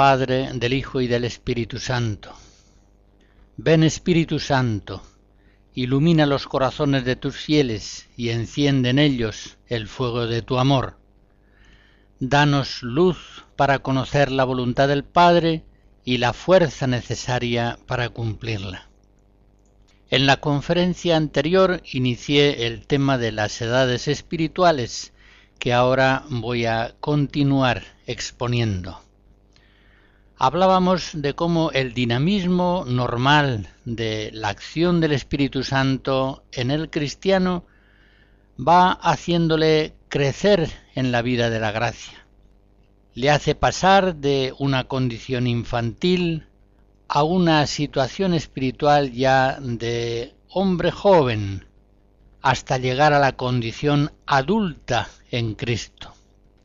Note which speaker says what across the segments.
Speaker 1: Padre, del Hijo y del Espíritu Santo. Ven Espíritu Santo, ilumina los corazones de tus fieles y enciende en ellos el fuego de tu amor. Danos luz para conocer la voluntad del Padre y la fuerza necesaria para cumplirla. En la conferencia anterior inicié el tema de las edades espirituales que ahora voy a continuar exponiendo hablábamos de cómo el dinamismo normal de la acción del Espíritu Santo en el cristiano va haciéndole crecer en la vida de la gracia. Le hace pasar de una condición infantil a una situación espiritual ya de hombre joven, hasta llegar a la condición adulta en Cristo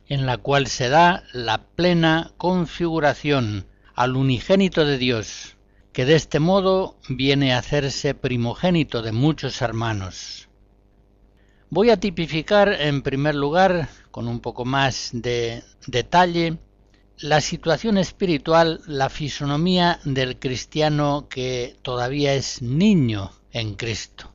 Speaker 1: en la cual se da la plena configuración al unigénito de Dios, que de este modo viene a hacerse primogénito de muchos hermanos. Voy a tipificar en primer lugar, con un poco más de detalle, la situación espiritual, la fisonomía del cristiano que todavía es niño en Cristo.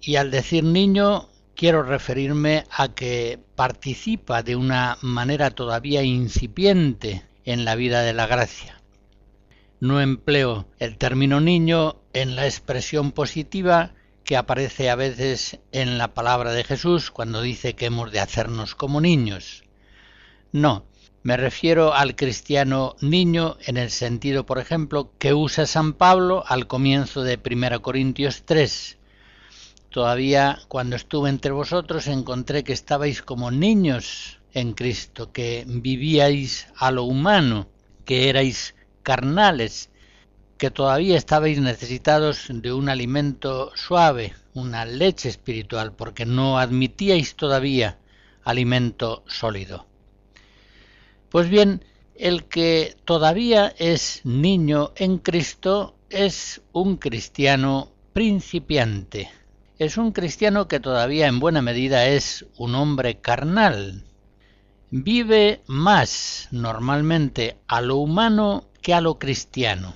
Speaker 1: Y al decir niño quiero referirme a que participa de una manera todavía incipiente en la vida de la gracia. No empleo el término niño en la expresión positiva que aparece a veces en la palabra de Jesús cuando dice que hemos de hacernos como niños. No, me refiero al cristiano niño en el sentido, por ejemplo, que usa San Pablo al comienzo de 1 Corintios 3, Todavía cuando estuve entre vosotros encontré que estabais como niños en Cristo, que vivíais a lo humano, que erais carnales, que todavía estabais necesitados de un alimento suave, una leche espiritual, porque no admitíais todavía alimento sólido. Pues bien, el que todavía es niño en Cristo es un cristiano principiante, es un cristiano que todavía en buena medida es un hombre carnal. Vive más normalmente a lo humano que a lo cristiano.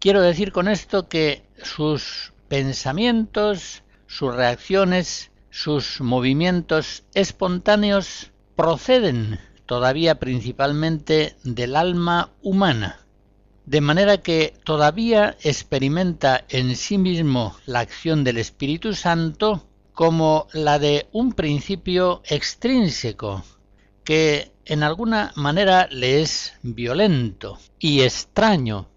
Speaker 1: Quiero decir con esto que sus pensamientos, sus reacciones, sus movimientos espontáneos proceden todavía principalmente del alma humana de manera que todavía experimenta en sí mismo la acción del Espíritu Santo como la de un principio extrínseco, que en alguna manera le es violento y extraño.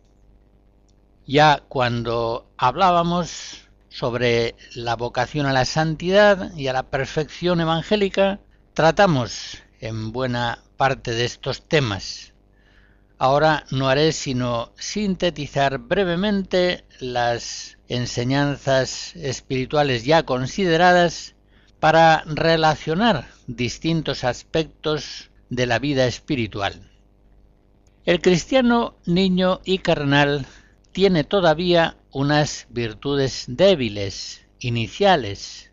Speaker 1: Ya cuando hablábamos sobre la vocación a la santidad y a la perfección evangélica, tratamos en buena parte de estos temas. Ahora no haré sino sintetizar brevemente las enseñanzas espirituales ya consideradas para relacionar distintos aspectos de la vida espiritual. El cristiano niño y carnal tiene todavía unas virtudes débiles, iniciales.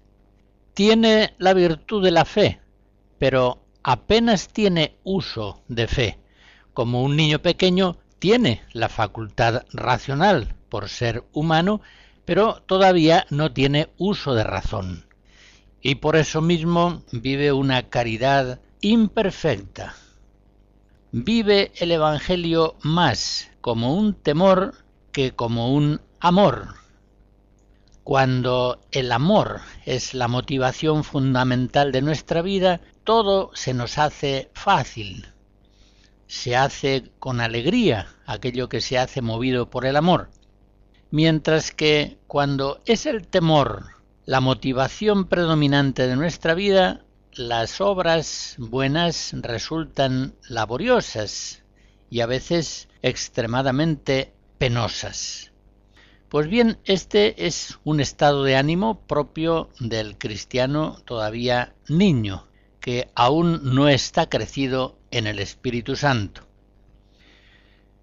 Speaker 1: Tiene la virtud de la fe, pero apenas tiene uso de fe como un niño pequeño tiene la facultad racional por ser humano, pero todavía no tiene uso de razón. Y por eso mismo vive una caridad imperfecta. Vive el Evangelio más como un temor que como un amor. Cuando el amor es la motivación fundamental de nuestra vida, todo se nos hace fácil, se hace con alegría aquello que se hace movido por el amor, mientras que cuando es el temor la motivación predominante de nuestra vida, las obras buenas resultan laboriosas y a veces extremadamente penosas. Pues bien, este es un estado de ánimo propio del cristiano todavía niño, que aún no está crecido en el Espíritu Santo.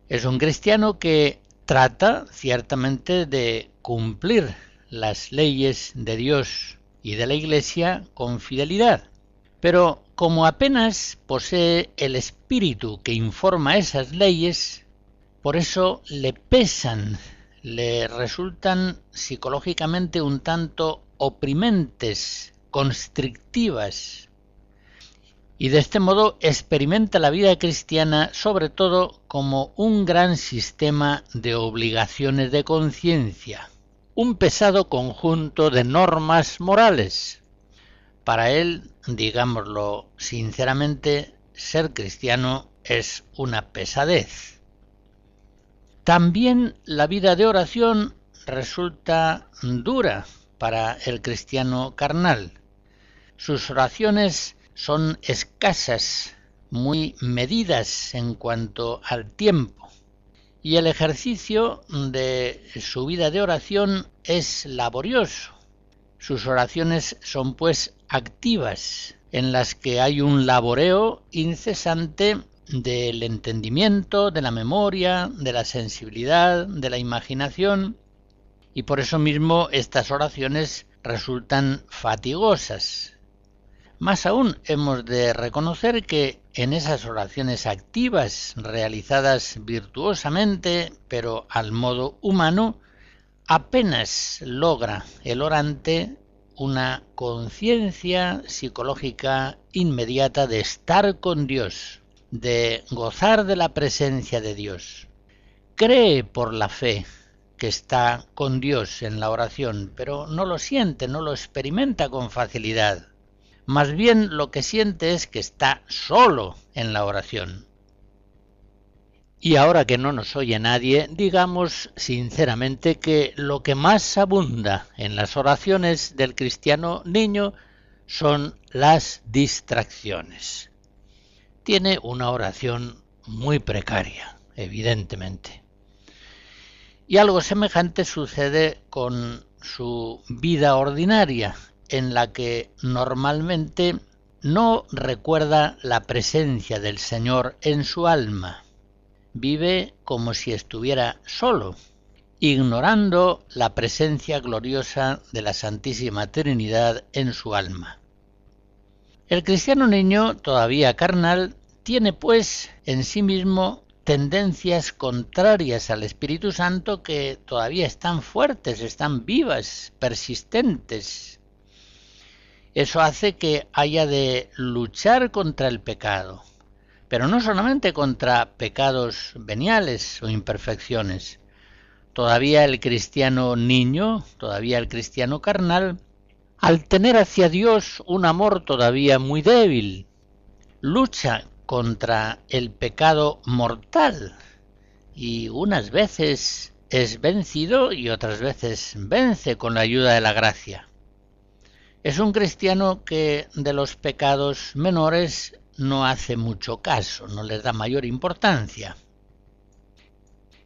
Speaker 1: Es un cristiano que trata ciertamente de cumplir las leyes de Dios y de la Iglesia con fidelidad, pero como apenas posee el espíritu que informa esas leyes, por eso le pesan le resultan psicológicamente un tanto oprimentes, constrictivas, y de este modo experimenta la vida cristiana sobre todo como un gran sistema de obligaciones de conciencia, un pesado conjunto de normas morales. Para él, digámoslo sinceramente, ser cristiano es una pesadez. También la vida de oración resulta dura para el cristiano carnal. Sus oraciones son escasas, muy medidas en cuanto al tiempo, y el ejercicio de su vida de oración es laborioso. Sus oraciones son pues activas, en las que hay un laboreo incesante del entendimiento, de la memoria, de la sensibilidad, de la imaginación, y por eso mismo estas oraciones resultan fatigosas. Más aún hemos de reconocer que en esas oraciones activas, realizadas virtuosamente, pero al modo humano, apenas logra el orante una conciencia psicológica inmediata de estar con Dios, de gozar de la presencia de Dios. Cree por la fe que está con Dios en la oración, pero no lo siente, no lo experimenta con facilidad. Más bien lo que siente es que está solo en la oración. Y ahora que no nos oye nadie, digamos sinceramente que lo que más abunda en las oraciones del cristiano niño son las distracciones tiene una oración muy precaria, evidentemente. Y algo semejante sucede con su vida ordinaria, en la que normalmente no recuerda la presencia del Señor en su alma. Vive como si estuviera solo, ignorando la presencia gloriosa de la Santísima Trinidad en su alma. El cristiano niño, todavía carnal, tiene pues en sí mismo tendencias contrarias al Espíritu Santo que todavía están fuertes, están vivas, persistentes. Eso hace que haya de luchar contra el pecado, pero no solamente contra pecados veniales o imperfecciones. Todavía el cristiano niño, todavía el cristiano carnal, al tener hacia Dios un amor todavía muy débil, lucha contra el pecado mortal y unas veces es vencido y otras veces vence con la ayuda de la gracia. Es un cristiano que de los pecados menores no hace mucho caso, no les da mayor importancia.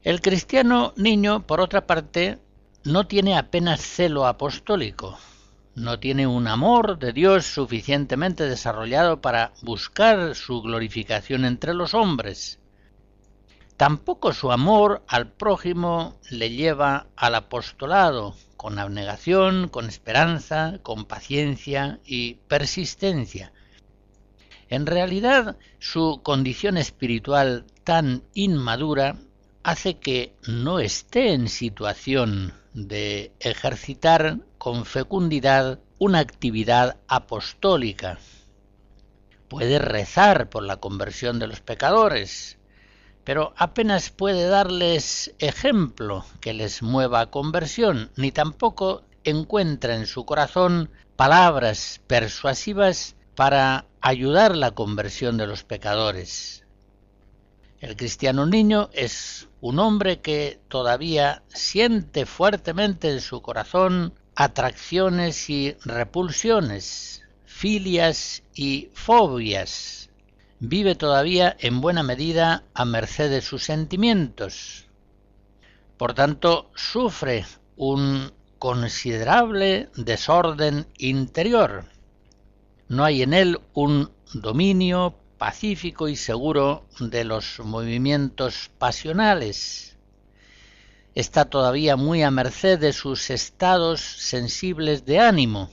Speaker 1: El cristiano niño, por otra parte, no tiene apenas celo apostólico, no tiene un amor de Dios suficientemente desarrollado para buscar su glorificación entre los hombres. Tampoco su amor al prójimo le lleva al apostolado, con abnegación, con esperanza, con paciencia y persistencia. En realidad, su condición espiritual tan inmadura hace que no esté en situación de ejercitar con fecundidad una actividad apostólica. Puede rezar por la conversión de los pecadores, pero apenas puede darles ejemplo que les mueva a conversión, ni tampoco encuentra en su corazón palabras persuasivas para ayudar la conversión de los pecadores. El cristiano niño es un hombre que todavía siente fuertemente en su corazón atracciones y repulsiones, filias y fobias. Vive todavía en buena medida a merced de sus sentimientos. Por tanto, sufre un considerable desorden interior. No hay en él un dominio pacífico y seguro de los movimientos pasionales. Está todavía muy a merced de sus estados sensibles de ánimo.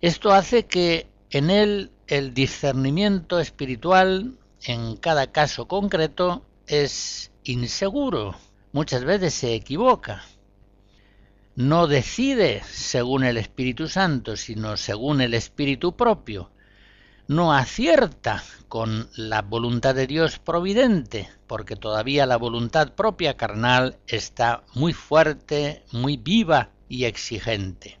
Speaker 1: Esto hace que en él el discernimiento espiritual en cada caso concreto es inseguro, muchas veces se equivoca. No decide según el Espíritu Santo, sino según el Espíritu propio. No acierta con la voluntad de Dios providente, porque todavía la voluntad propia carnal está muy fuerte, muy viva y exigente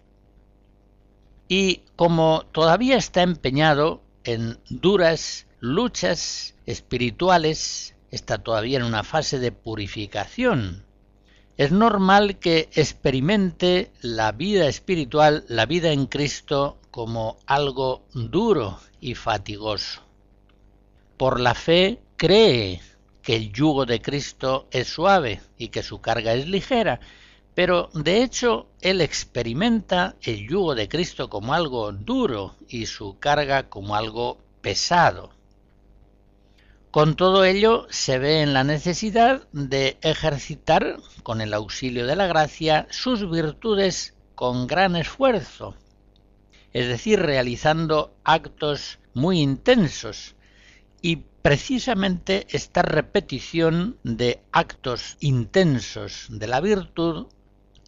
Speaker 1: y como todavía está empeñado en duras luchas espirituales, está todavía en una fase de purificación. Es normal que experimente la vida espiritual, la vida en Cristo, como algo duro y fatigoso. Por la fe cree que el yugo de Cristo es suave y que su carga es ligera, pero de hecho él experimenta el yugo de Cristo como algo duro y su carga como algo pesado. Con todo ello se ve en la necesidad de ejercitar, con el auxilio de la gracia, sus virtudes con gran esfuerzo, es decir, realizando actos muy intensos, y precisamente esta repetición de actos intensos de la virtud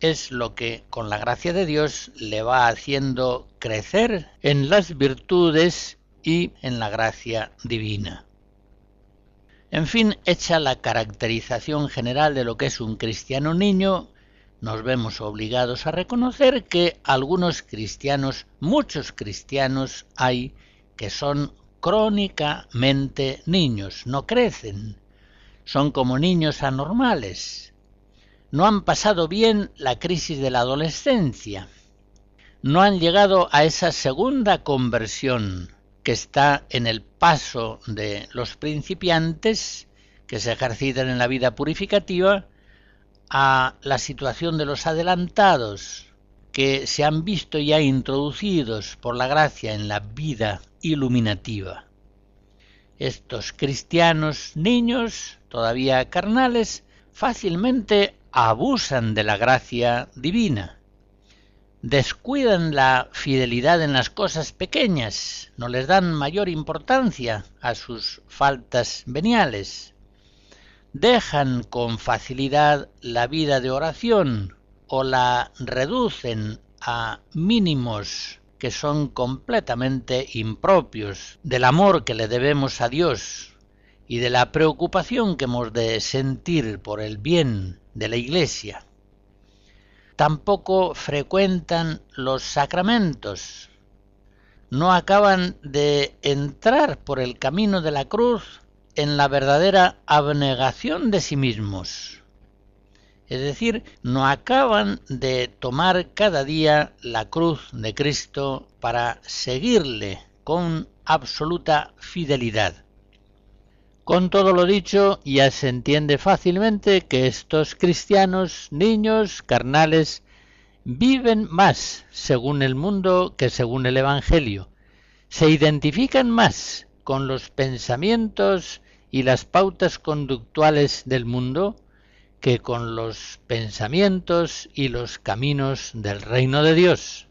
Speaker 1: es lo que con la gracia de Dios le va haciendo crecer en las virtudes y en la gracia divina. En fin, hecha la caracterización general de lo que es un cristiano niño, nos vemos obligados a reconocer que algunos cristianos, muchos cristianos hay que son crónicamente niños, no crecen, son como niños anormales, no han pasado bien la crisis de la adolescencia, no han llegado a esa segunda conversión que está en el paso de los principiantes que se ejercitan en la vida purificativa a la situación de los adelantados que se han visto ya introducidos por la gracia en la vida iluminativa. Estos cristianos niños, todavía carnales, fácilmente abusan de la gracia divina, descuidan la fidelidad en las cosas pequeñas, no les dan mayor importancia a sus faltas veniales, dejan con facilidad la vida de oración o la reducen a mínimos que son completamente impropios del amor que le debemos a Dios y de la preocupación que hemos de sentir por el bien de la Iglesia. Tampoco frecuentan los sacramentos. No acaban de entrar por el camino de la cruz en la verdadera abnegación de sí mismos. Es decir, no acaban de tomar cada día la cruz de Cristo para seguirle con absoluta fidelidad. Con todo lo dicho, ya se entiende fácilmente que estos cristianos, niños, carnales, viven más según el mundo que según el Evangelio. Se identifican más con los pensamientos y las pautas conductuales del mundo que con los pensamientos y los caminos del reino de Dios.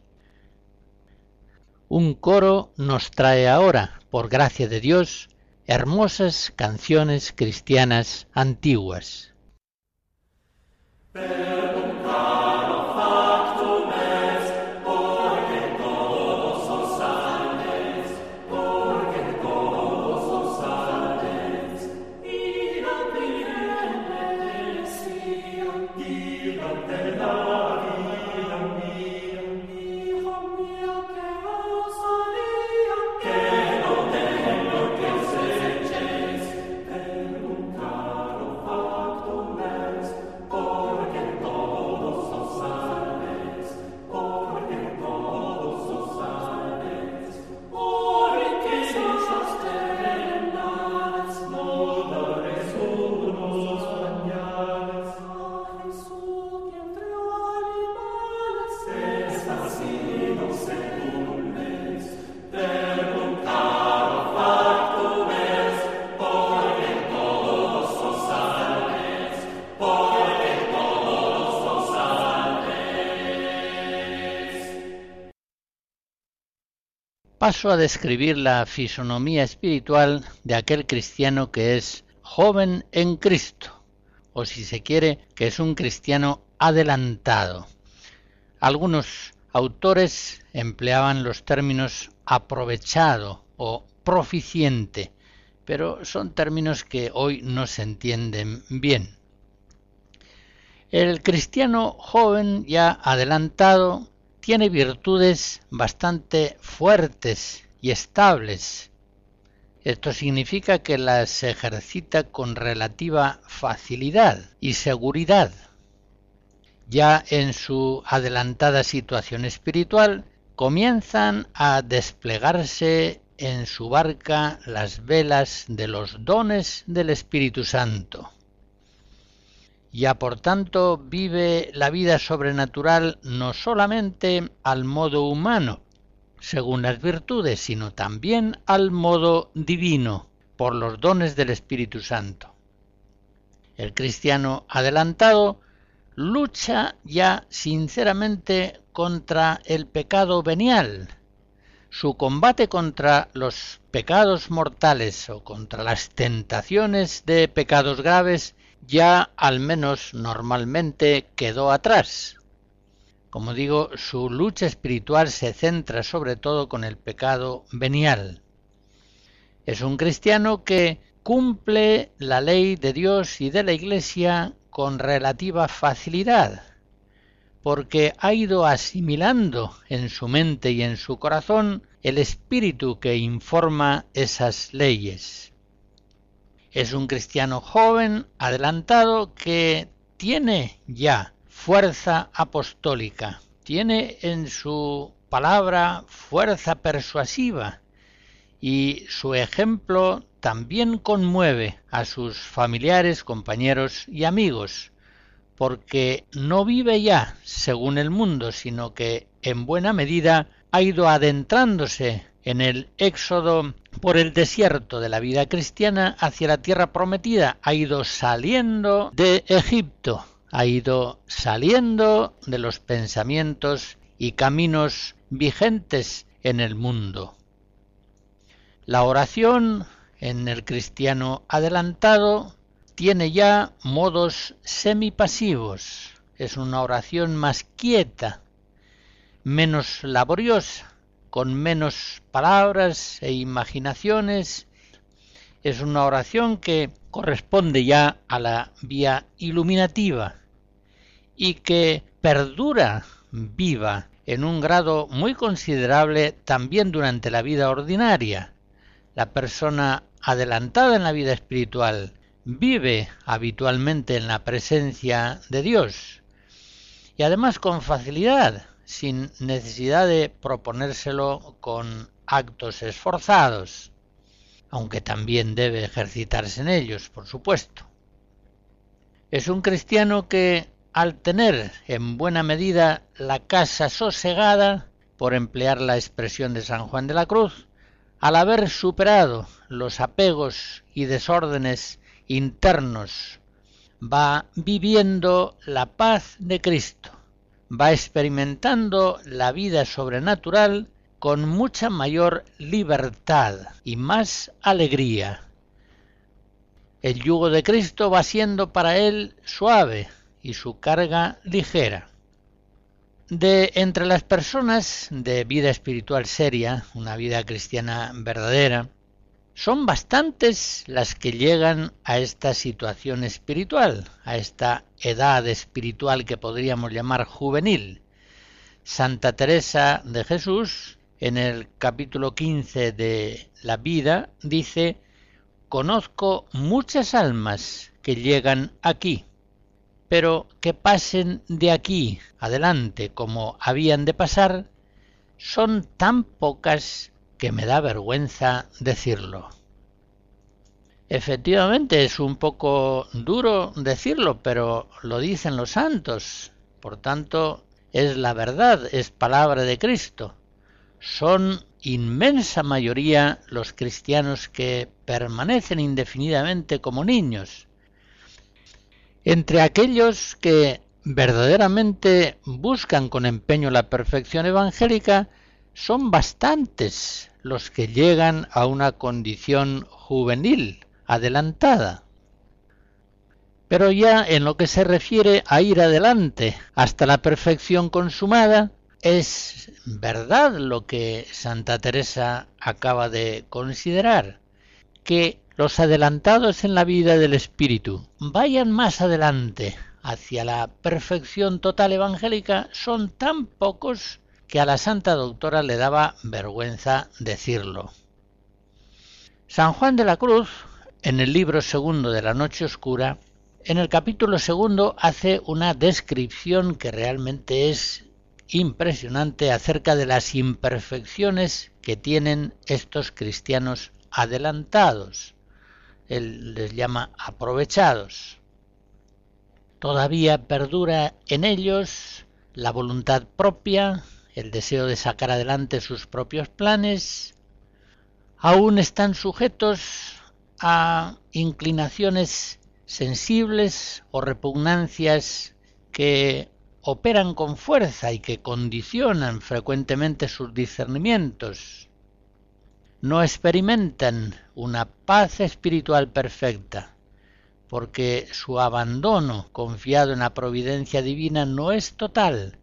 Speaker 1: Un coro nos trae ahora, por gracia de Dios, hermosas canciones cristianas antiguas. Paso a describir la fisonomía espiritual de aquel cristiano que es joven en Cristo, o si se quiere, que es un cristiano adelantado. Algunos autores empleaban los términos aprovechado o proficiente, pero son términos que hoy no se entienden bien. El cristiano joven ya adelantado tiene virtudes bastante fuertes y estables. Esto significa que las ejercita con relativa facilidad y seguridad. Ya en su adelantada situación espiritual comienzan a desplegarse en su barca las velas de los dones del Espíritu Santo ya por tanto vive la vida sobrenatural no solamente al modo humano, según las virtudes, sino también al modo divino, por los dones del Espíritu Santo. El cristiano adelantado lucha ya sinceramente contra el pecado venial. Su combate contra los pecados mortales o contra las tentaciones de pecados graves ya al menos normalmente quedó atrás. Como digo, su lucha espiritual se centra sobre todo con el pecado venial. Es un cristiano que cumple la ley de Dios y de la Iglesia con relativa facilidad, porque ha ido asimilando en su mente y en su corazón el espíritu que informa esas leyes. Es un cristiano joven, adelantado, que tiene ya fuerza apostólica, tiene en su palabra fuerza persuasiva y su ejemplo también conmueve a sus familiares, compañeros y amigos, porque no vive ya según el mundo, sino que en buena medida ha ido adentrándose en el éxodo por el desierto de la vida cristiana hacia la tierra prometida, ha ido saliendo de Egipto, ha ido saliendo de los pensamientos y caminos vigentes en el mundo. La oración en el cristiano adelantado tiene ya modos semipasivos, es una oración más quieta, menos laboriosa, con menos palabras e imaginaciones. Es una oración que corresponde ya a la vía iluminativa y que perdura viva en un grado muy considerable también durante la vida ordinaria. La persona adelantada en la vida espiritual vive habitualmente en la presencia de Dios y además con facilidad sin necesidad de proponérselo con actos esforzados, aunque también debe ejercitarse en ellos, por supuesto. Es un cristiano que, al tener en buena medida la casa sosegada, por emplear la expresión de San Juan de la Cruz, al haber superado los apegos y desórdenes internos, va viviendo la paz de Cristo va experimentando la vida sobrenatural con mucha mayor libertad y más alegría. El yugo de Cristo va siendo para él suave y su carga ligera. De entre las personas de vida espiritual seria, una vida cristiana verdadera, son bastantes las que llegan a esta situación espiritual, a esta edad espiritual que podríamos llamar juvenil. Santa Teresa de Jesús, en el capítulo 15 de La vida, dice, Conozco muchas almas que llegan aquí, pero que pasen de aquí adelante como habían de pasar, son tan pocas que me da vergüenza decirlo. Efectivamente es un poco duro decirlo, pero lo dicen los santos. Por tanto, es la verdad, es palabra de Cristo. Son inmensa mayoría los cristianos que permanecen indefinidamente como niños. Entre aquellos que verdaderamente buscan con empeño la perfección evangélica, son bastantes los que llegan a una condición juvenil, adelantada. Pero ya en lo que se refiere a ir adelante hasta la perfección consumada, es verdad lo que Santa Teresa acaba de considerar, que los adelantados en la vida del Espíritu vayan más adelante hacia la perfección total evangélica son tan pocos que a la Santa Doctora le daba vergüenza decirlo. San Juan de la Cruz, en el libro segundo de la Noche Oscura, en el capítulo segundo hace una descripción que realmente es impresionante acerca de las imperfecciones que tienen estos cristianos adelantados. Él les llama aprovechados. Todavía perdura en ellos la voluntad propia, el deseo de sacar adelante sus propios planes, aún están sujetos a inclinaciones sensibles o repugnancias que operan con fuerza y que condicionan frecuentemente sus discernimientos. No experimentan una paz espiritual perfecta, porque su abandono confiado en la providencia divina no es total.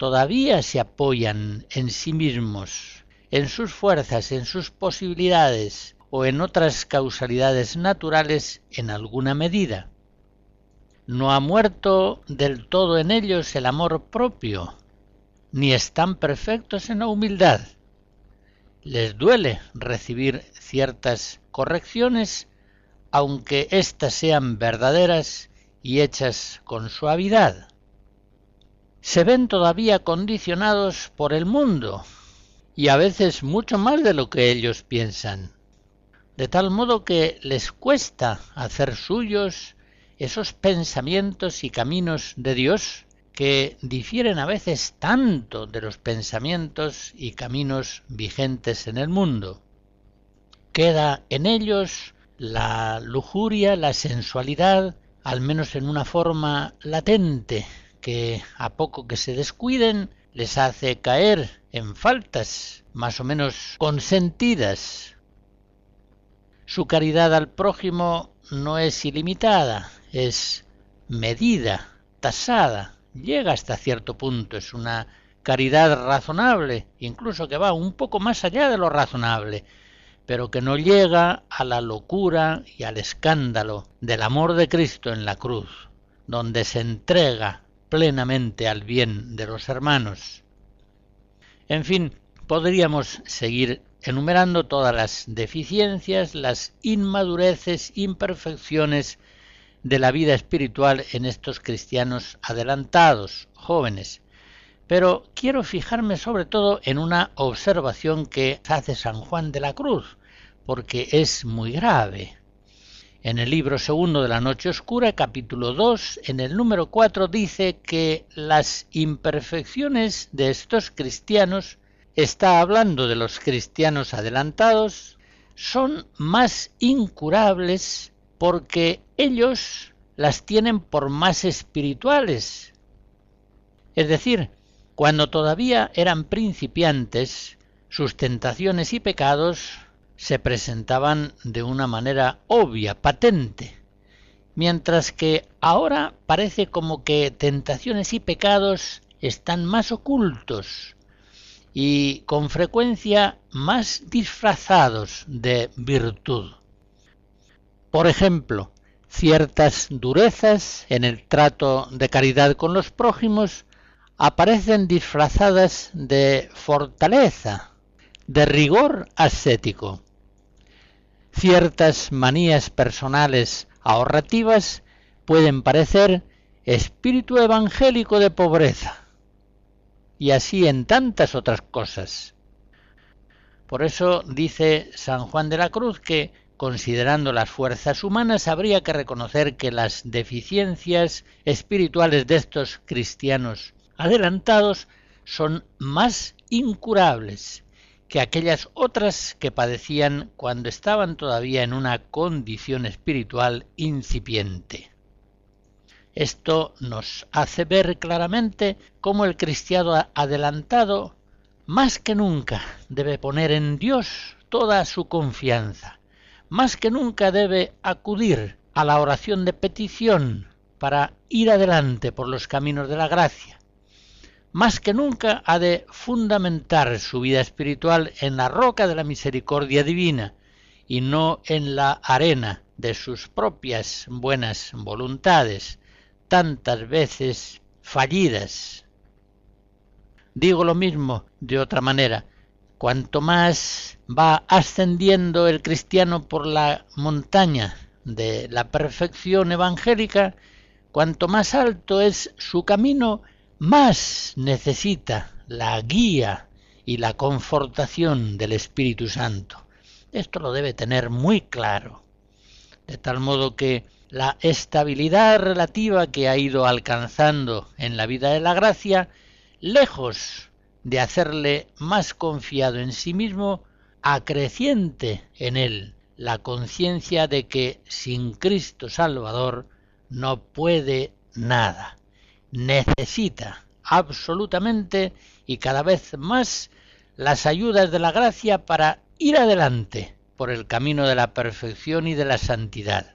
Speaker 1: Todavía se apoyan en sí mismos, en sus fuerzas, en sus posibilidades, o en otras causalidades naturales en alguna medida. No ha muerto del todo en ellos el amor propio, ni están perfectos en la humildad. Les duele recibir ciertas correcciones, aunque éstas sean verdaderas y hechas con suavidad. Se ven todavía condicionados por el mundo, y a veces mucho más de lo que ellos piensan de tal modo que les cuesta hacer suyos esos pensamientos y caminos de Dios que difieren a veces tanto de los pensamientos y caminos vigentes en el mundo. Queda en ellos la lujuria, la sensualidad, al menos en una forma latente, que a poco que se descuiden les hace caer en faltas más o menos consentidas. Su caridad al prójimo no es ilimitada, es medida, tasada, llega hasta cierto punto, es una caridad razonable, incluso que va un poco más allá de lo razonable, pero que no llega a la locura y al escándalo del amor de Cristo en la cruz, donde se entrega plenamente al bien de los hermanos. En fin, podríamos seguir enumerando todas las deficiencias, las inmadureces, imperfecciones de la vida espiritual en estos cristianos adelantados, jóvenes. Pero quiero fijarme sobre todo en una observación que hace San Juan de la Cruz, porque es muy grave. En el libro segundo de la Noche Oscura, capítulo 2, en el número 4, dice que las imperfecciones de estos cristianos está hablando de los cristianos adelantados, son más incurables porque ellos las tienen por más espirituales. Es decir, cuando todavía eran principiantes, sus tentaciones y pecados se presentaban de una manera obvia, patente, mientras que ahora parece como que tentaciones y pecados están más ocultos, y con frecuencia más disfrazados de virtud. Por ejemplo, ciertas durezas en el trato de caridad con los prójimos aparecen disfrazadas de fortaleza, de rigor ascético. Ciertas manías personales ahorrativas pueden parecer espíritu evangélico de pobreza y así en tantas otras cosas. Por eso dice San Juan de la Cruz que, considerando las fuerzas humanas, habría que reconocer que las deficiencias espirituales de estos cristianos adelantados son más incurables que aquellas otras que padecían cuando estaban todavía en una condición espiritual incipiente. Esto nos hace ver claramente cómo el cristiano adelantado más que nunca debe poner en Dios toda su confianza, más que nunca debe acudir a la oración de petición para ir adelante por los caminos de la gracia. Más que nunca ha de fundamentar su vida espiritual en la roca de la misericordia divina y no en la arena de sus propias buenas voluntades, tantas veces fallidas. Digo lo mismo de otra manera. Cuanto más va ascendiendo el cristiano por la montaña de la perfección evangélica, cuanto más alto es su camino, más necesita la guía y la confortación del Espíritu Santo. Esto lo debe tener muy claro. De tal modo que la estabilidad relativa que ha ido alcanzando en la vida de la gracia, lejos de hacerle más confiado en sí mismo, acreciente en él la conciencia de que sin Cristo Salvador no puede nada. Necesita absolutamente y cada vez más las ayudas de la gracia para ir adelante por el camino de la perfección y de la santidad.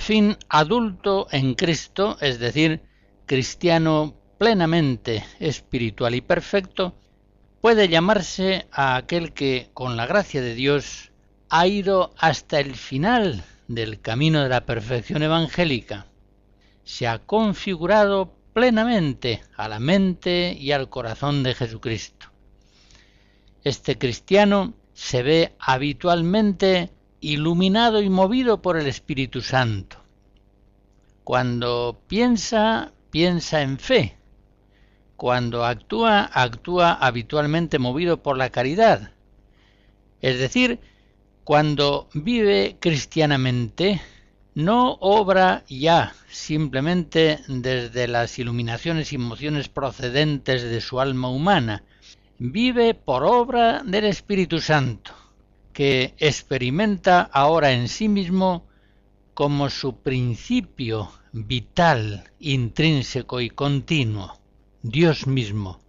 Speaker 1: Fin, adulto en Cristo, es decir, cristiano plenamente espiritual y perfecto, puede llamarse a aquel que, con la gracia de Dios, ha ido hasta el final del camino de la perfección evangélica, se ha configurado plenamente a la mente y al corazón de Jesucristo. Este cristiano se ve habitualmente iluminado y movido por el Espíritu Santo. Cuando piensa, piensa en fe. Cuando actúa, actúa habitualmente movido por la caridad. Es decir, cuando vive cristianamente, no obra ya simplemente desde las iluminaciones y emociones procedentes de su alma humana, vive por obra del Espíritu Santo que experimenta ahora en sí mismo como su principio vital, intrínseco y continuo, Dios mismo,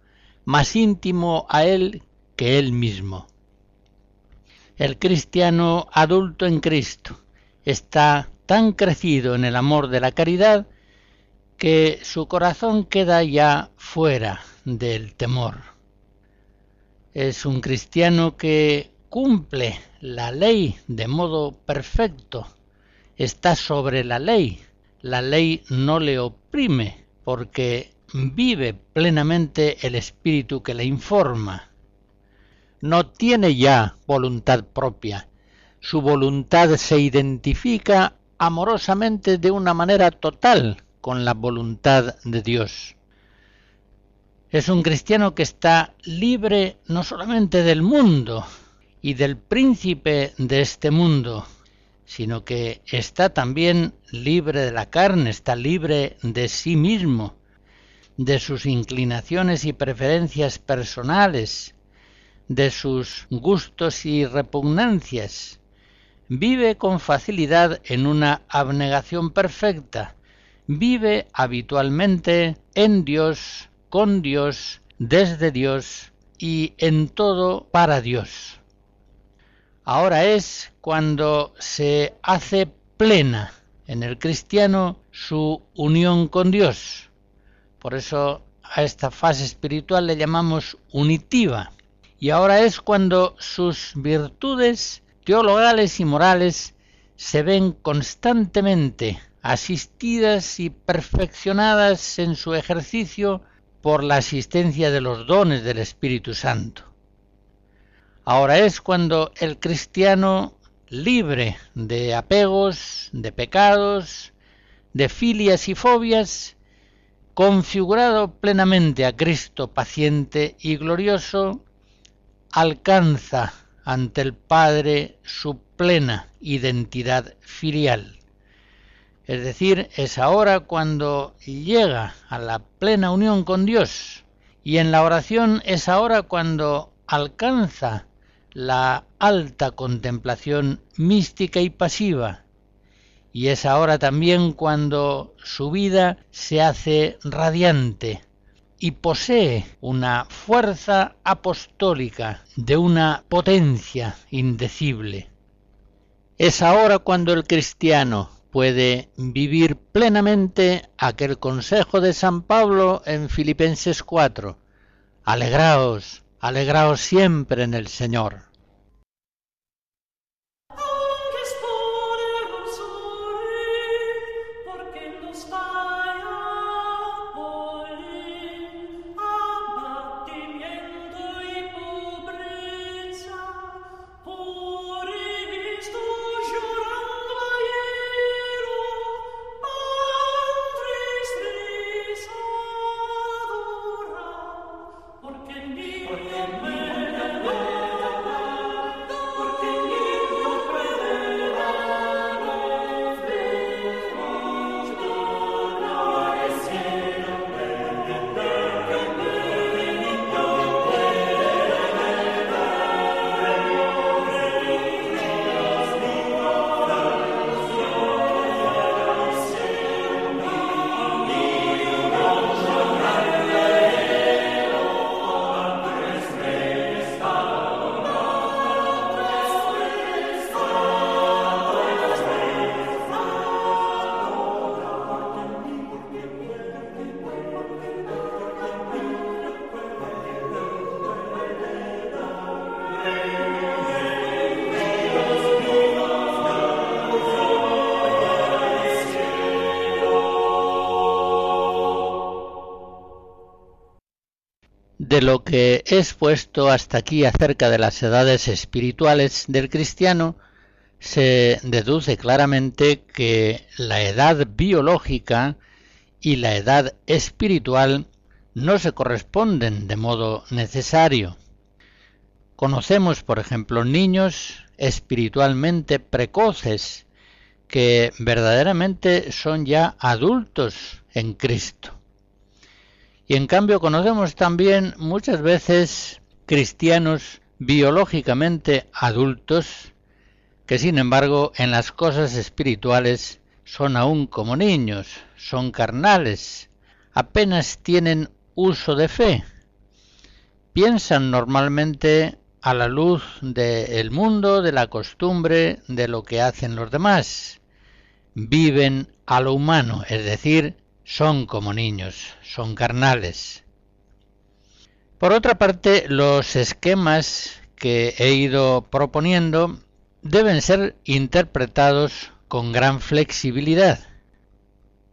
Speaker 1: más íntimo a él que él mismo. El cristiano adulto en Cristo está tan crecido en el amor de la caridad que su corazón queda ya fuera del temor. Es un cristiano que cumple la ley de modo perfecto, está sobre la ley, la ley no le oprime porque vive plenamente el espíritu que le informa. No tiene ya voluntad propia, su voluntad se identifica amorosamente de una manera total con la voluntad de Dios. Es un cristiano que está libre no solamente del mundo, y del príncipe de este mundo, sino que está también libre de la carne, está libre de sí mismo. de sus inclinaciones y preferencias personales, de sus gustos y repugnancias. Vive con facilidad en una abnegación perfecta. Vive habitualmente en Dios, con Dios, desde Dios y en todo para Dios. Ahora es cuando se hace plena en el cristiano su unión con Dios. Por eso a esta fase espiritual le llamamos unitiva. Y ahora es cuando sus virtudes teologales y morales se ven constantemente asistidas y perfeccionadas en su ejercicio por la asistencia de los dones del Espíritu Santo. Ahora es cuando el cristiano libre de apegos, de pecados, de filias y fobias, configurado plenamente a Cristo paciente y glorioso, alcanza ante el Padre su plena identidad filial. Es decir, es ahora cuando llega a la plena unión con Dios y en la oración es ahora cuando alcanza la alta contemplación mística y pasiva, y es ahora también cuando su vida se hace radiante y posee una fuerza apostólica de una potencia indecible. Es ahora cuando el cristiano puede vivir plenamente aquel consejo de San Pablo en Filipenses 4. Alegraos, Alegraos siempre en el Señor. Que he expuesto hasta aquí acerca de las edades espirituales del cristiano, se deduce claramente que la edad biológica y la edad espiritual no se corresponden de modo necesario. Conocemos, por ejemplo, niños espiritualmente precoces que verdaderamente son ya adultos en Cristo. Y en cambio conocemos también muchas veces cristianos biológicamente adultos que sin embargo en las cosas espirituales son aún como niños, son carnales, apenas tienen uso de fe. Piensan normalmente a la luz del mundo, de la costumbre, de lo que hacen los demás. Viven a lo humano, es decir, son como niños, son carnales. Por otra parte, los esquemas que he ido proponiendo deben ser interpretados con gran flexibilidad.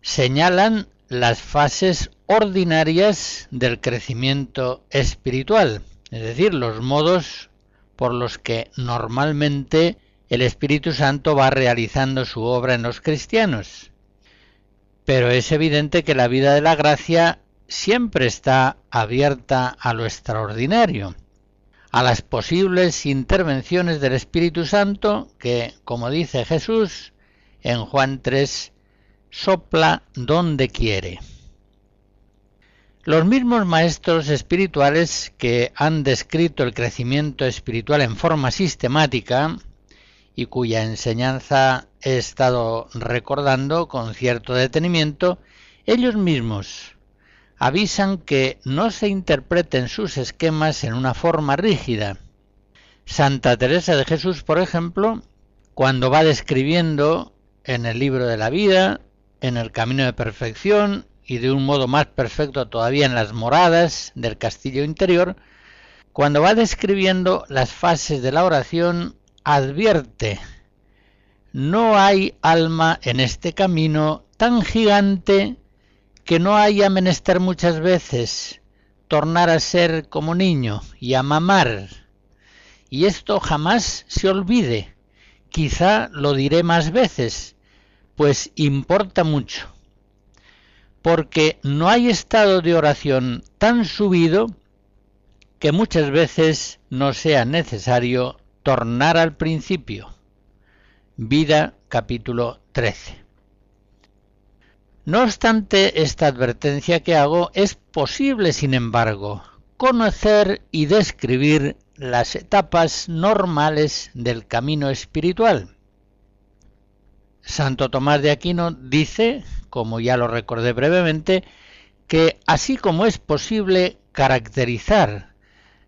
Speaker 1: Señalan las fases ordinarias del crecimiento espiritual, es decir, los modos por los que normalmente el Espíritu Santo va realizando su obra en los cristianos. Pero es evidente que la vida de la gracia siempre está abierta a lo extraordinario, a las posibles intervenciones del Espíritu Santo que, como dice Jesús en Juan 3, sopla donde quiere. Los mismos maestros espirituales que han descrito el crecimiento espiritual en forma sistemática y cuya enseñanza he estado recordando con cierto detenimiento, ellos mismos avisan que no se interpreten sus esquemas en una forma rígida. Santa Teresa de Jesús, por ejemplo, cuando va describiendo en el libro de la vida, en el camino de perfección y de un modo más perfecto todavía en las moradas del castillo interior, cuando va describiendo las fases de la oración, advierte, no hay alma en este camino tan gigante que no haya menester muchas veces tornar a ser como niño y a mamar. Y esto jamás se olvide, Quizá lo diré más veces, pues importa mucho, porque no hay estado de oración tan subido que muchas veces no sea necesario tornar al principio. Vida capítulo 13. No obstante esta advertencia que hago, es posible, sin embargo, conocer y describir las etapas normales del camino espiritual. Santo Tomás de Aquino dice, como ya lo recordé brevemente, que así como es posible caracterizar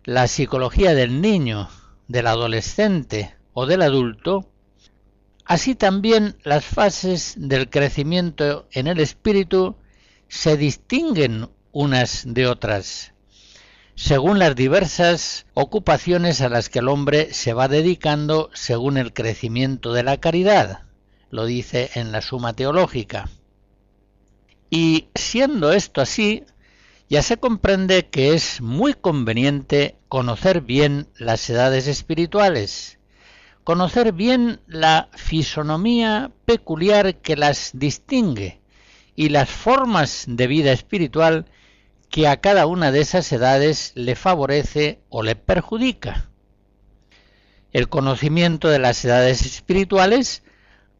Speaker 1: la psicología del niño, del adolescente o del adulto, así también las fases del crecimiento en el espíritu se distinguen unas de otras según las diversas ocupaciones a las que el hombre se va dedicando según el crecimiento de la caridad, lo dice en la Suma Teológica. Y siendo esto así, ya se comprende que es muy conveniente conocer bien las edades espirituales, conocer bien la fisonomía peculiar que las distingue y las formas de vida espiritual que a cada una de esas edades le favorece o le perjudica. El conocimiento de las edades espirituales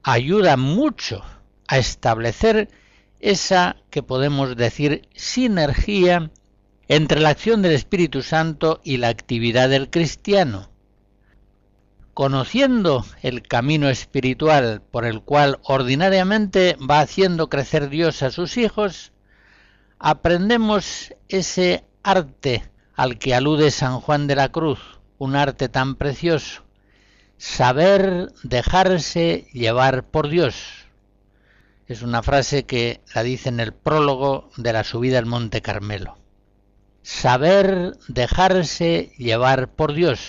Speaker 1: ayuda mucho a establecer esa que podemos decir sinergia entre la acción del Espíritu Santo y la actividad del cristiano. Conociendo el camino espiritual por el cual ordinariamente va haciendo crecer Dios a sus hijos, aprendemos ese arte al que alude San Juan de la Cruz, un arte tan precioso, saber dejarse llevar por Dios. Es una frase que la dice en el prólogo de la subida al Monte Carmelo. Saber dejarse llevar por Dios.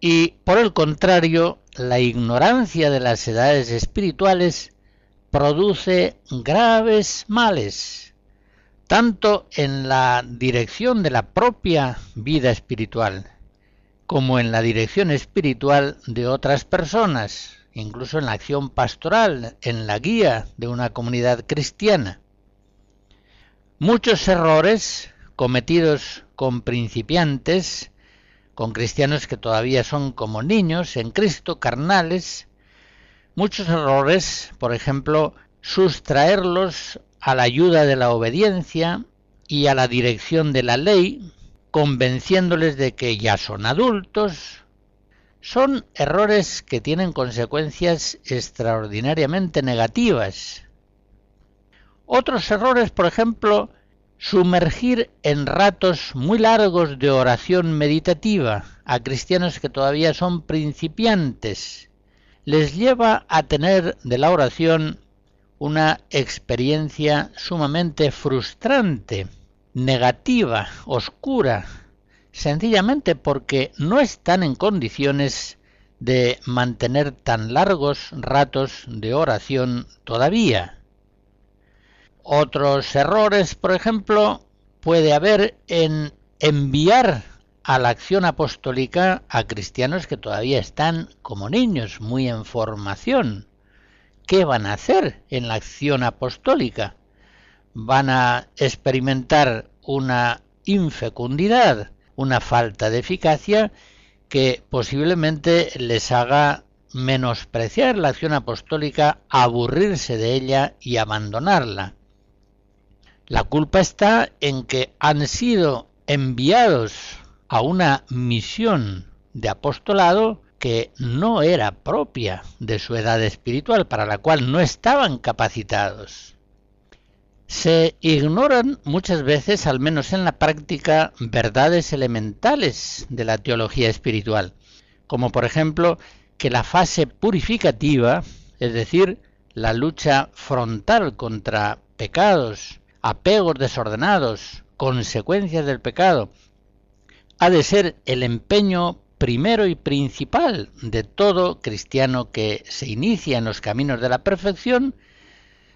Speaker 1: Y por el contrario, la ignorancia de las edades espirituales produce graves males, tanto en la dirección de la propia vida espiritual como en la dirección espiritual de otras personas, incluso en la acción pastoral, en la guía de una comunidad cristiana. Muchos errores cometidos con principiantes, con cristianos que todavía son como niños en Cristo, carnales, Muchos errores, por ejemplo, sustraerlos a la ayuda de la obediencia y a la dirección de la ley, convenciéndoles de que ya son adultos, son errores que tienen consecuencias extraordinariamente negativas. Otros errores, por ejemplo, sumergir en ratos muy largos de oración meditativa a cristianos que todavía son principiantes les lleva a tener de la oración una experiencia sumamente frustrante, negativa, oscura, sencillamente porque no están en condiciones de mantener tan largos ratos de oración todavía. Otros errores, por ejemplo, puede haber en enviar a la acción apostólica a cristianos que todavía están como niños, muy en formación. ¿Qué van a hacer en la acción apostólica? Van a experimentar una infecundidad, una falta de eficacia que posiblemente les haga menospreciar la acción apostólica, aburrirse de ella y abandonarla. La culpa está en que han sido enviados a una misión de apostolado que no era propia de su edad espiritual, para la cual no estaban capacitados. Se ignoran muchas veces, al menos en la práctica, verdades elementales de la teología espiritual, como por ejemplo que la fase purificativa, es decir, la lucha frontal contra pecados, apegos desordenados, consecuencias del pecado, ha de ser el empeño primero y principal de todo cristiano que se inicia en los caminos de la perfección,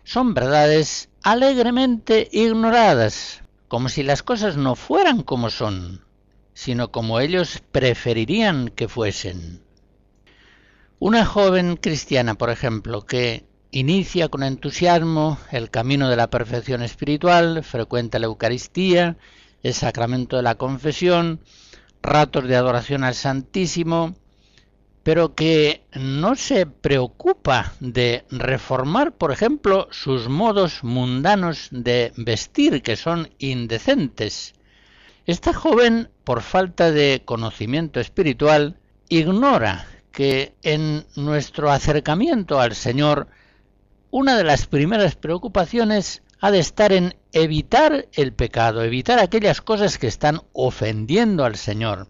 Speaker 1: son verdades alegremente ignoradas, como si las cosas no fueran como son, sino como ellos preferirían que fuesen. Una joven cristiana, por ejemplo, que inicia con entusiasmo el camino de la perfección espiritual, frecuenta la Eucaristía, el sacramento de la confesión, ratos de adoración al Santísimo, pero que no se preocupa de reformar, por ejemplo, sus modos mundanos de vestir, que son indecentes. Esta joven, por falta de conocimiento espiritual, ignora que en nuestro acercamiento al Señor, una de las primeras preocupaciones ha de estar en evitar el pecado, evitar aquellas cosas que están ofendiendo al Señor,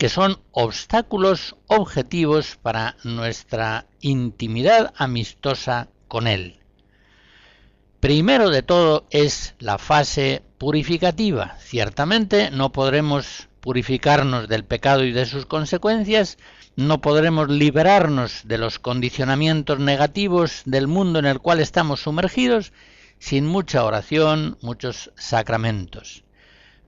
Speaker 1: que son obstáculos objetivos para nuestra intimidad amistosa con Él. Primero de todo es la fase purificativa. Ciertamente no podremos purificarnos del pecado y de sus consecuencias, no podremos liberarnos de los condicionamientos negativos del mundo en el cual estamos sumergidos sin mucha oración, muchos sacramentos.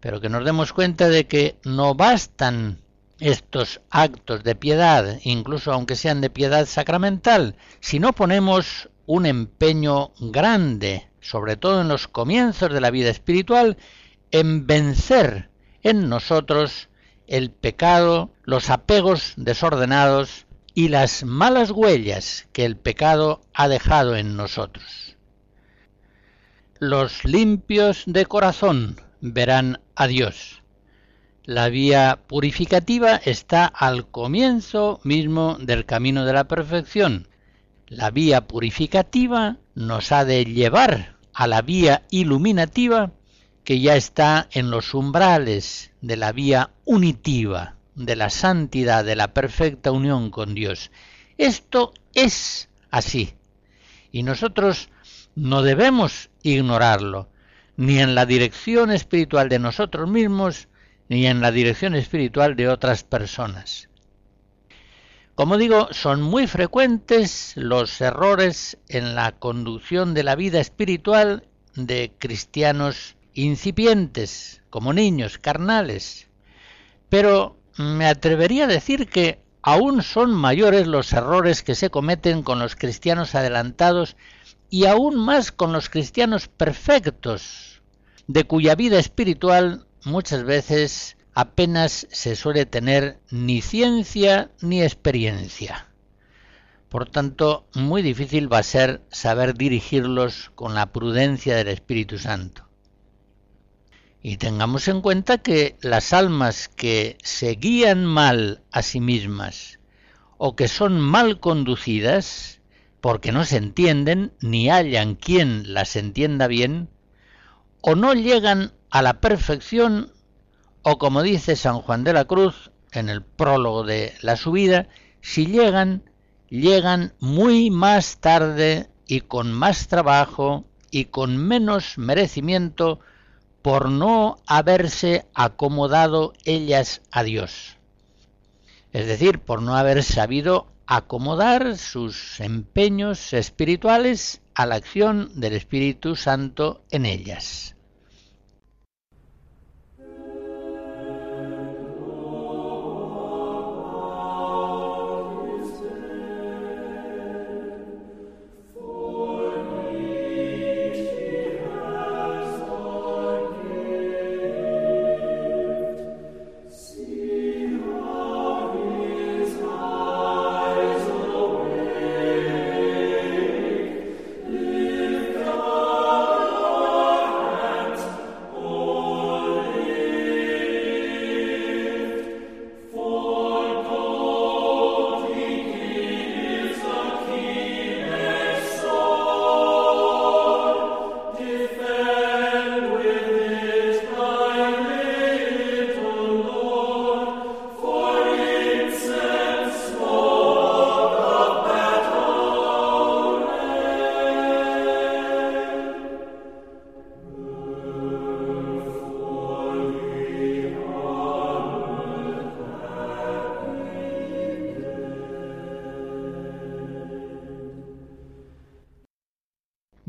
Speaker 1: Pero que nos demos cuenta de que no bastan estos actos de piedad, incluso aunque sean de piedad sacramental, si no ponemos un empeño grande, sobre todo en los comienzos de la vida espiritual, en vencer en nosotros el pecado, los apegos desordenados y las malas huellas que el pecado ha dejado en nosotros. Los limpios de corazón verán a Dios. La vía purificativa está al comienzo mismo del camino de la perfección. La vía purificativa nos ha de llevar a la vía iluminativa que ya está en los umbrales de la vía unitiva, de la santidad, de la perfecta unión con Dios. Esto es así. Y nosotros no debemos ignorarlo, ni en la dirección espiritual de nosotros mismos, ni en la dirección espiritual de otras personas. Como digo, son muy frecuentes los errores en la conducción de la vida espiritual de cristianos incipientes, como niños carnales. Pero me atrevería a decir que aún son mayores los errores que se cometen con los cristianos adelantados y aún más con los cristianos perfectos, de cuya vida espiritual muchas veces apenas se suele tener ni ciencia ni experiencia. Por tanto, muy difícil va a ser saber dirigirlos con la prudencia del Espíritu Santo. Y tengamos en cuenta que las almas que se guían mal a sí mismas o que son mal conducidas porque no se entienden ni hallan quien las entienda bien, o no llegan a la perfección, o como dice San Juan de la Cruz en el prólogo de la subida, si llegan, llegan muy más tarde y con más trabajo y con menos merecimiento por no haberse acomodado ellas a Dios. Es decir, por no haber sabido acomodar sus empeños espirituales a la acción del Espíritu Santo en ellas.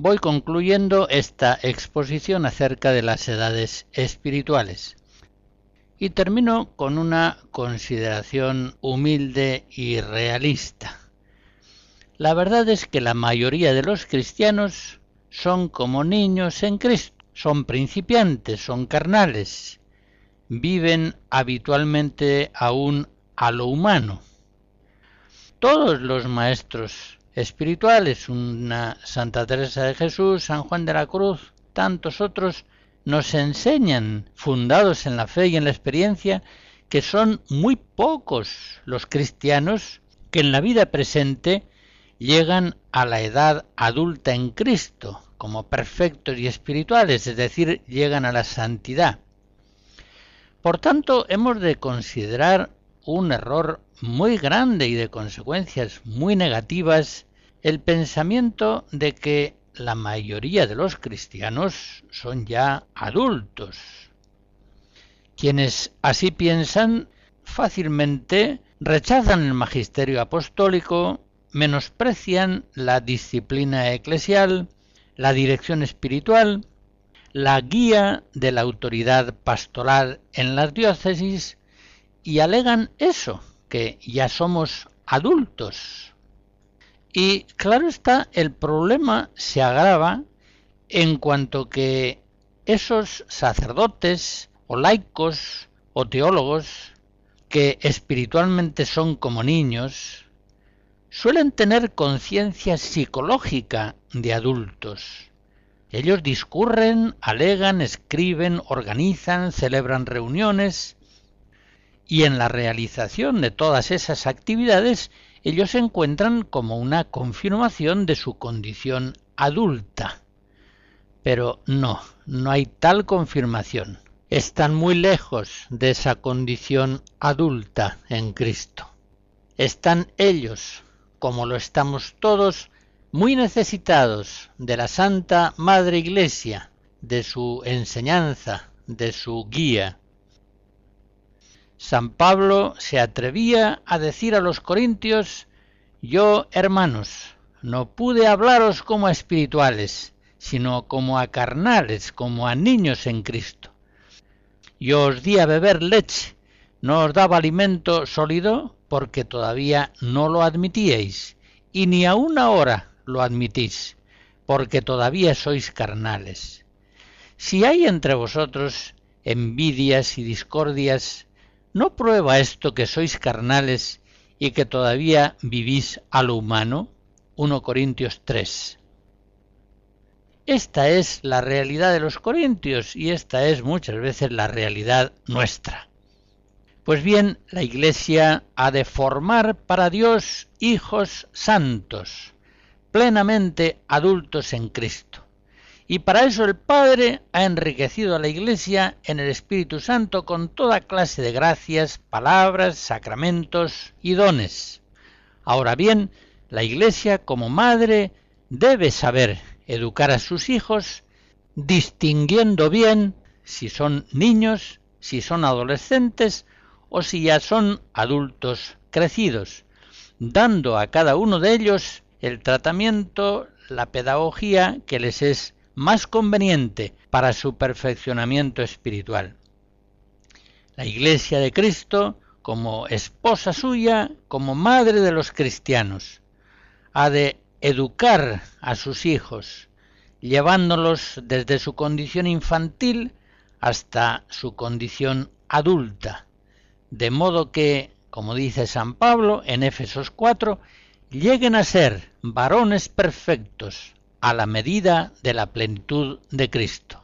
Speaker 1: Voy concluyendo esta exposición acerca de las edades espirituales. Y termino con una consideración humilde y realista. La verdad es que la mayoría de los cristianos son como niños en Cristo, son principiantes, son carnales, viven habitualmente aún a lo humano. Todos los maestros espirituales, una Santa Teresa de Jesús, San Juan de la Cruz, tantos otros, nos enseñan, fundados en la fe y en la experiencia, que son muy pocos los cristianos que en la vida presente llegan a la edad adulta en Cristo, como perfectos y espirituales, es decir, llegan a la santidad. Por tanto, hemos de considerar un error muy grande y de consecuencias muy negativas el pensamiento de que la mayoría de los cristianos son ya adultos. Quienes así piensan fácilmente rechazan el magisterio apostólico, menosprecian la disciplina eclesial, la dirección espiritual, la guía de la autoridad pastoral en las diócesis y alegan eso, que ya somos adultos. Y claro está, el problema se agrava en cuanto que esos sacerdotes o laicos o teólogos que espiritualmente son como niños, suelen tener conciencia psicológica de adultos. Ellos discurren, alegan, escriben, organizan, celebran reuniones, y en la realización de todas esas actividades ellos se encuentran como una confirmación de su condición adulta. Pero no, no hay tal confirmación. Están muy lejos de esa condición adulta en Cristo. Están ellos, como lo estamos todos, muy necesitados de la Santa Madre Iglesia, de su enseñanza, de su guía. San Pablo se atrevía a decir a los corintios, yo, hermanos, no pude hablaros como a espirituales, sino como a carnales, como a niños en Cristo. Yo os di a beber leche, no os daba alimento sólido, porque todavía no lo admitíais, y ni aun ahora lo admitís, porque todavía sois carnales. Si hay entre vosotros envidias y discordias, ¿No prueba esto que sois carnales y que todavía vivís a lo humano? 1 Corintios 3. Esta es la realidad de los corintios y esta es muchas veces la realidad nuestra. Pues bien, la Iglesia ha de formar para Dios hijos santos, plenamente adultos en Cristo. Y para eso el Padre ha enriquecido a la Iglesia en el Espíritu Santo con toda clase de gracias, palabras, sacramentos y dones. Ahora bien, la Iglesia como madre debe saber educar a sus hijos, distinguiendo bien si son niños, si son adolescentes o si ya son adultos crecidos, dando a cada uno de ellos el tratamiento, la pedagogía que les es más conveniente para su perfeccionamiento espiritual. La Iglesia de Cristo, como esposa suya, como madre de los cristianos, ha de educar a sus hijos, llevándolos desde su condición infantil hasta su condición adulta, de modo que, como dice San Pablo en Éfesos 4, lleguen a ser varones perfectos, a la medida de la plenitud de Cristo.